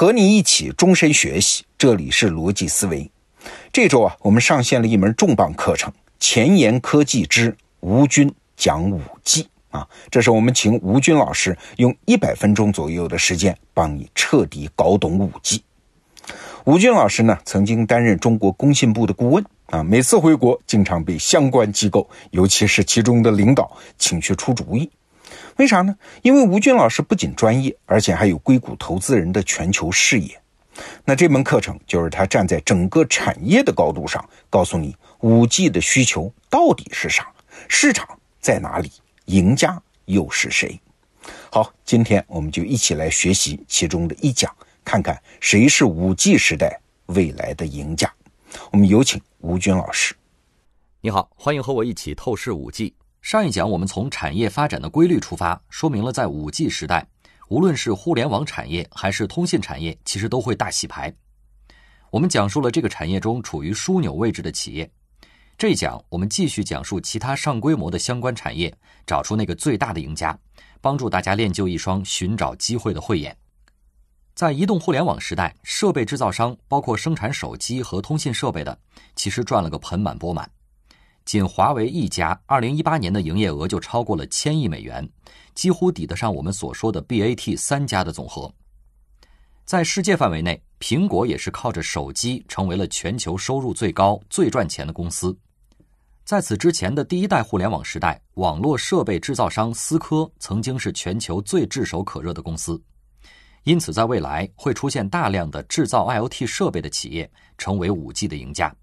和你一起终身学习，这里是逻辑思维。这周啊，我们上线了一门重磅课程《前沿科技之吴军讲五 G》啊，这是我们请吴军老师用一百分钟左右的时间，帮你彻底搞懂五 G。吴军老师呢，曾经担任中国工信部的顾问啊，每次回国，经常被相关机构，尤其是其中的领导，请去出主意。为啥呢？因为吴军老师不仅专业，而且还有硅谷投资人的全球视野。那这门课程就是他站在整个产业的高度上，告诉你五 G 的需求到底是啥，市场在哪里，赢家又是谁。好，今天我们就一起来学习其中的一讲，看看谁是五 G 时代未来的赢家。我们有请吴军老师。你好，欢迎和我一起透视五 G。上一讲我们从产业发展的规律出发，说明了在五 G 时代，无论是互联网产业还是通信产业，其实都会大洗牌。我们讲述了这个产业中处于枢纽位置的企业。这一讲我们继续讲述其他上规模的相关产业，找出那个最大的赢家，帮助大家练就一双寻找机会的慧眼。在移动互联网时代，设备制造商包括生产手机和通信设备的，其实赚了个盆满钵满。仅华为一家，二零一八年的营业额就超过了千亿美元，几乎抵得上我们所说的 BAT 三家的总和。在世界范围内，苹果也是靠着手机成为了全球收入最高、最赚钱的公司。在此之前的第一代互联网时代，网络设备制造商思科曾经是全球最炙手可热的公司。因此，在未来会出现大量的制造 IoT 设备的企业，成为五 G 的赢家。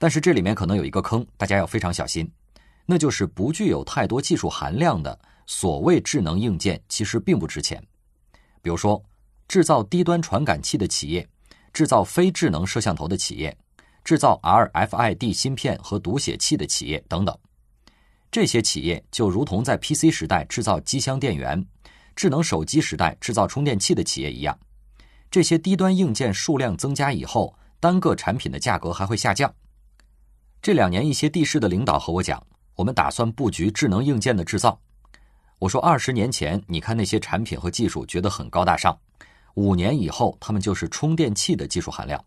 但是这里面可能有一个坑，大家要非常小心，那就是不具有太多技术含量的所谓智能硬件，其实并不值钱。比如说，制造低端传感器的企业，制造非智能摄像头的企业，制造 RFID 芯片和读写器的企业等等，这些企业就如同在 PC 时代制造机箱电源、智能手机时代制造充电器的企业一样，这些低端硬件数量增加以后，单个产品的价格还会下降。这两年，一些地市的领导和我讲，我们打算布局智能硬件的制造。我说，二十年前你看那些产品和技术，觉得很高大上；五年以后，他们就是充电器的技术含量。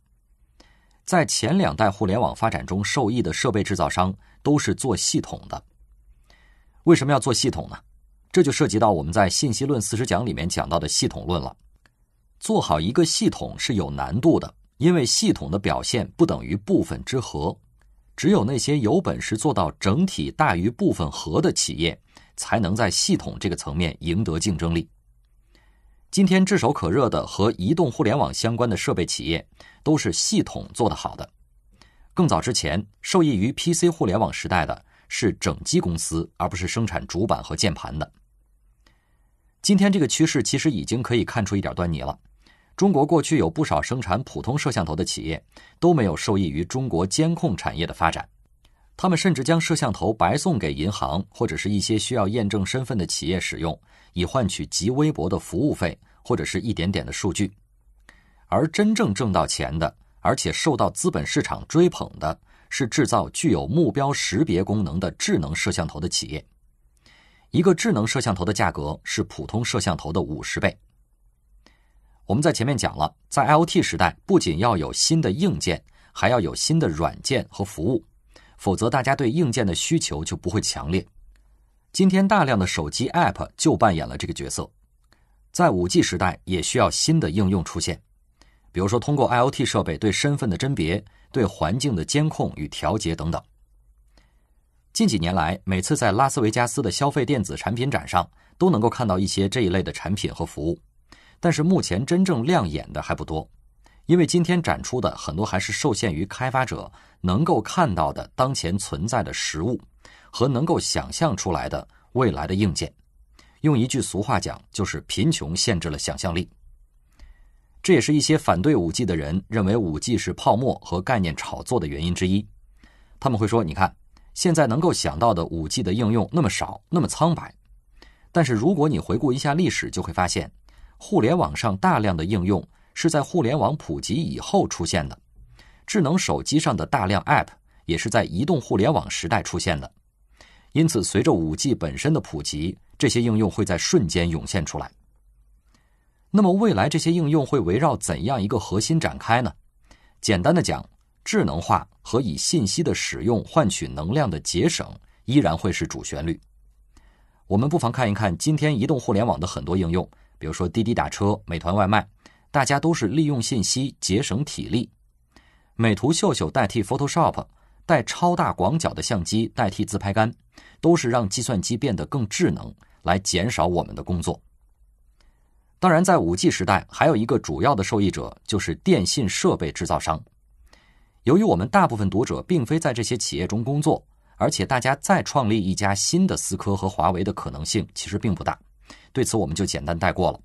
在前两代互联网发展中受益的设备制造商，都是做系统的。为什么要做系统呢？这就涉及到我们在信息论四十讲里面讲到的系统论了。做好一个系统是有难度的，因为系统的表现不等于部分之和。只有那些有本事做到整体大于部分和的企业，才能在系统这个层面赢得竞争力。今天炙手可热的和移动互联网相关的设备企业，都是系统做得好的。更早之前，受益于 PC 互联网时代的是整机公司，而不是生产主板和键盘的。今天这个趋势其实已经可以看出一点端倪了。中国过去有不少生产普通摄像头的企业，都没有受益于中国监控产业的发展。他们甚至将摄像头白送给银行或者是一些需要验证身份的企业使用，以换取极微薄的服务费或者是一点点的数据。而真正挣到钱的，而且受到资本市场追捧的，是制造具有目标识别功能的智能摄像头的企业。一个智能摄像头的价格是普通摄像头的五十倍。我们在前面讲了，在 IoT 时代，不仅要有新的硬件，还要有新的软件和服务，否则大家对硬件的需求就不会强烈。今天大量的手机 App 就扮演了这个角色。在 5G 时代，也需要新的应用出现，比如说通过 IoT 设备对身份的甄别、对环境的监控与调节等等。近几年来，每次在拉斯维加斯的消费电子产品展上，都能够看到一些这一类的产品和服务。但是目前真正亮眼的还不多，因为今天展出的很多还是受限于开发者能够看到的当前存在的实物和能够想象出来的未来的硬件。用一句俗话讲，就是贫穷限制了想象力。这也是一些反对五 G 的人认为五 G 是泡沫和概念炒作的原因之一。他们会说：“你看，现在能够想到的五 G 的应用那么少，那么苍白。但是如果你回顾一下历史，就会发现。”互联网上大量的应用是在互联网普及以后出现的，智能手机上的大量 App 也是在移动互联网时代出现的。因此，随着 5G 本身的普及，这些应用会在瞬间涌现出来。那么未来这些应用会围绕怎样一个核心展开呢？简单的讲，智能化和以信息的使用换取能量的节省依然会是主旋律。我们不妨看一看今天移动互联网的很多应用，比如说滴滴打车、美团外卖，大家都是利用信息节省体力。美图秀秀代替 Photoshop，带超大广角的相机代替自拍杆，都是让计算机变得更智能，来减少我们的工作。当然，在五 G 时代，还有一个主要的受益者就是电信设备制造商。由于我们大部分读者并非在这些企业中工作。而且，大家再创立一家新的思科和华为的可能性其实并不大，对此我们就简单带过了。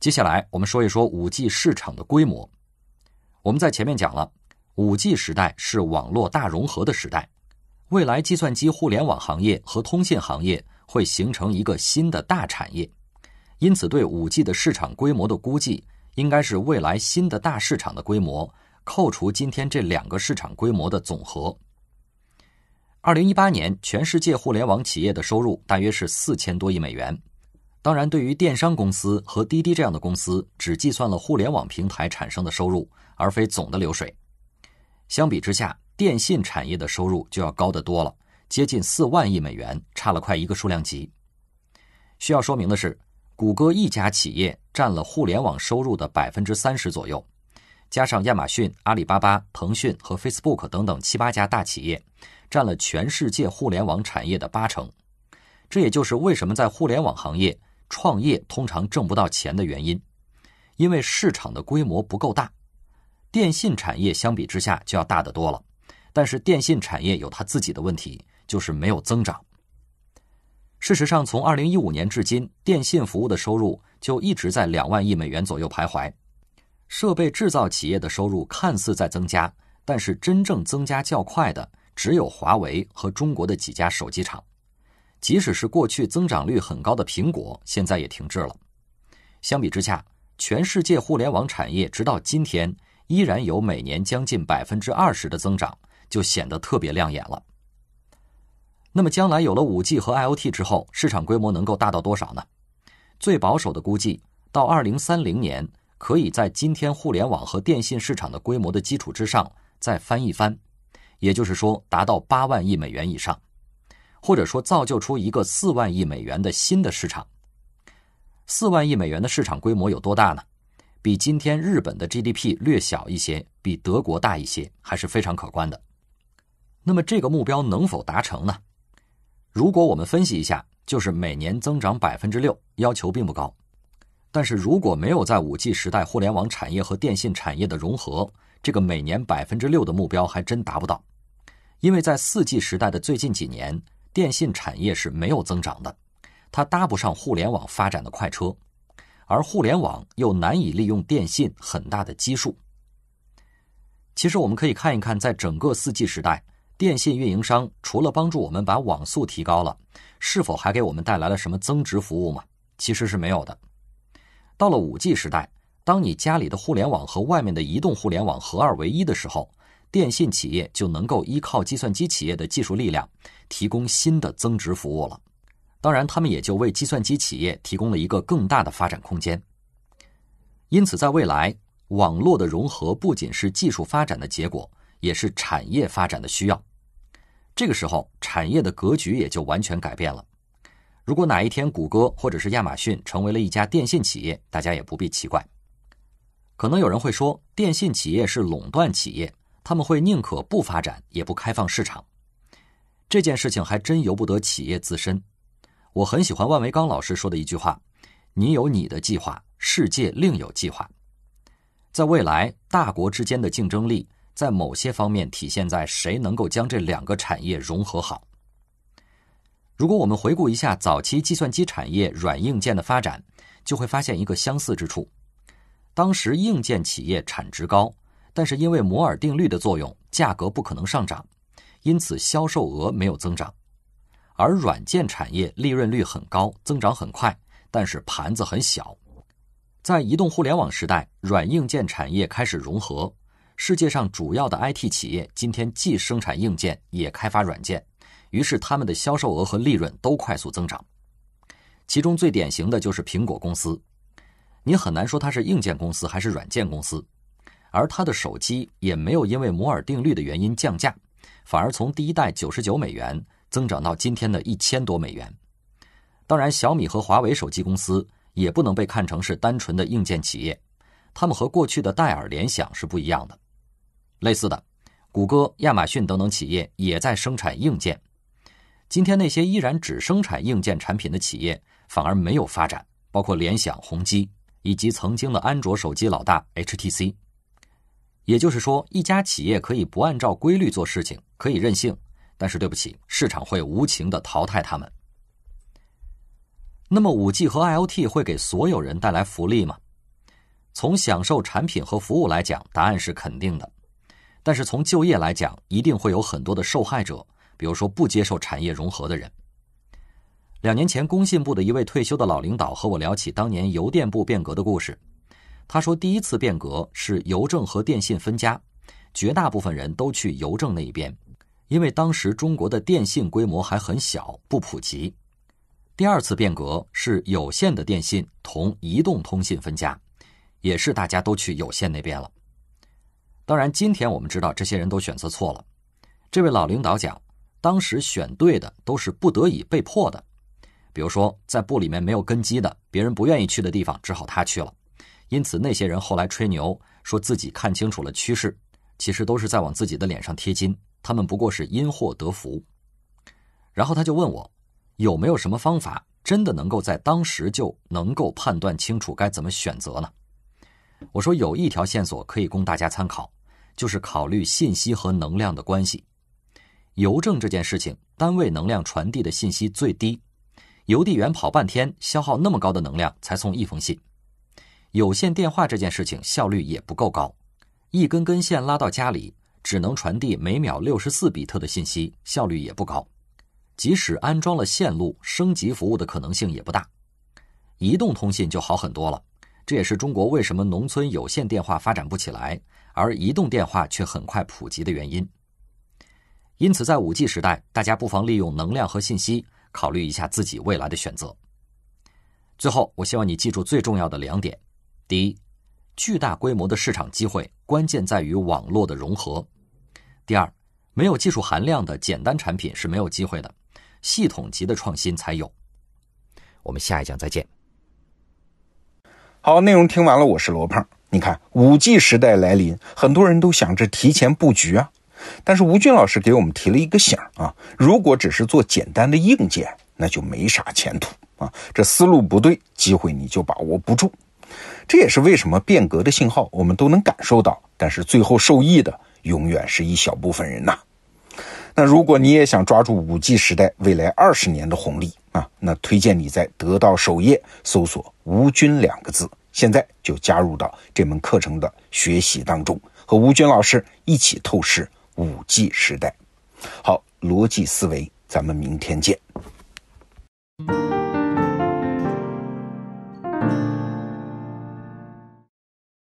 接下来，我们说一说五 G 市场的规模。我们在前面讲了，五 G 时代是网络大融合的时代，未来计算机互联网行业和通信行业会形成一个新的大产业，因此对五 G 的市场规模的估计，应该是未来新的大市场的规模扣除今天这两个市场规模的总和。二零一八年，全世界互联网企业的收入大约是四千多亿美元。当然，对于电商公司和滴滴这样的公司，只计算了互联网平台产生的收入，而非总的流水。相比之下，电信产业的收入就要高得多了，接近四万亿美元，差了快一个数量级。需要说明的是，谷歌一家企业占了互联网收入的百分之三十左右，加上亚马逊、阿里巴巴、腾讯和 Facebook 等等七八家大企业。占了全世界互联网产业的八成，这也就是为什么在互联网行业创业通常挣不到钱的原因，因为市场的规模不够大。电信产业相比之下就要大得多了，但是电信产业有它自己的问题，就是没有增长。事实上，从二零一五年至今，电信服务的收入就一直在两万亿美元左右徘徊。设备制造企业的收入看似在增加，但是真正增加较快的。只有华为和中国的几家手机厂，即使是过去增长率很高的苹果，现在也停滞了。相比之下，全世界互联网产业直到今天依然有每年将近百分之二十的增长，就显得特别亮眼了。那么，将来有了五 G 和 IOT 之后，市场规模能够大到多少呢？最保守的估计，到二零三零年，可以在今天互联网和电信市场的规模的基础之上再翻一番。也就是说，达到八万亿美元以上，或者说造就出一个四万亿美元的新的市场。四万亿美元的市场规模有多大呢？比今天日本的 GDP 略小一些，比德国大一些，还是非常可观的。那么这个目标能否达成呢？如果我们分析一下，就是每年增长百分之六，要求并不高。但是如果没有在五 G 时代互联网产业和电信产业的融合，这个每年百分之六的目标还真达不到。因为在四 G 时代的最近几年，电信产业是没有增长的，它搭不上互联网发展的快车，而互联网又难以利用电信很大的基数。其实我们可以看一看，在整个四 G 时代，电信运营商除了帮助我们把网速提高了，是否还给我们带来了什么增值服务吗？其实是没有的。到了五 G 时代，当你家里的互联网和外面的移动互联网合二为一的时候，电信企业就能够依靠计算机企业的技术力量，提供新的增值服务了。当然，他们也就为计算机企业提供了一个更大的发展空间。因此，在未来，网络的融合不仅是技术发展的结果，也是产业发展的需要。这个时候，产业的格局也就完全改变了。如果哪一天谷歌或者是亚马逊成为了一家电信企业，大家也不必奇怪。可能有人会说，电信企业是垄断企业。他们会宁可不发展，也不开放市场。这件事情还真由不得企业自身。我很喜欢万维刚老师说的一句话：“你有你的计划，世界另有计划。”在未来，大国之间的竞争力在某些方面体现在谁能够将这两个产业融合好。如果我们回顾一下早期计算机产业软硬件的发展，就会发现一个相似之处：当时硬件企业产值高。但是因为摩尔定律的作用，价格不可能上涨，因此销售额没有增长。而软件产业利润率很高，增长很快，但是盘子很小。在移动互联网时代，软硬件产业开始融合，世界上主要的 IT 企业今天既生产硬件也开发软件，于是他们的销售额和利润都快速增长。其中最典型的就是苹果公司。你很难说它是硬件公司还是软件公司。而它的手机也没有因为摩尔定律的原因降价，反而从第一代九十九美元增长到今天的一千多美元。当然，小米和华为手机公司也不能被看成是单纯的硬件企业，他们和过去的戴尔、联想是不一样的。类似的，谷歌、亚马逊等等企业也在生产硬件。今天那些依然只生产硬件产品的企业反而没有发展，包括联想、宏基以及曾经的安卓手机老大 HTC。也就是说，一家企业可以不按照规律做事情，可以任性，但是对不起，市场会无情的淘汰他们。那么，五 G 和 IoT 会给所有人带来福利吗？从享受产品和服务来讲，答案是肯定的。但是从就业来讲，一定会有很多的受害者，比如说不接受产业融合的人。两年前，工信部的一位退休的老领导和我聊起当年邮电部变革的故事。他说：“第一次变革是邮政和电信分家，绝大部分人都去邮政那一边，因为当时中国的电信规模还很小，不普及。第二次变革是有线的电信同移动通信分家，也是大家都去有线那边了。当然，今天我们知道这些人都选择错了。这位老领导讲，当时选对的都是不得已被迫的，比如说在部里面没有根基的，别人不愿意去的地方，只好他去了。”因此，那些人后来吹牛，说自己看清楚了趋势，其实都是在往自己的脸上贴金。他们不过是因祸得福。然后他就问我，有没有什么方法真的能够在当时就能够判断清楚该怎么选择呢？我说有一条线索可以供大家参考，就是考虑信息和能量的关系。邮政这件事情，单位能量传递的信息最低，邮递员跑半天，消耗那么高的能量才送一封信。有线电话这件事情效率也不够高，一根根线拉到家里，只能传递每秒六十四比特的信息，效率也不高。即使安装了线路，升级服务的可能性也不大。移动通信就好很多了，这也是中国为什么农村有线电话发展不起来，而移动电话却很快普及的原因。因此，在五 G 时代，大家不妨利用能量和信息，考虑一下自己未来的选择。最后，我希望你记住最重要的两点。第一，巨大规模的市场机会关键在于网络的融合。第二，没有技术含量的简单产品是没有机会的，系统级的创新才有。我们下一讲再见。好，内容听完了，我是罗胖。你看，五 G 时代来临，很多人都想着提前布局啊。但是吴军老师给我们提了一个醒啊，如果只是做简单的硬件，那就没啥前途啊。这思路不对，机会你就把握不住。这也是为什么变革的信号我们都能感受到，但是最后受益的永远是一小部分人呐。那如果你也想抓住五 G 时代未来二十年的红利啊，那推荐你在得到首页搜索“吴军”两个字，现在就加入到这门课程的学习当中，和吴军老师一起透视五 g 时代。好逻辑思维咱们明天见。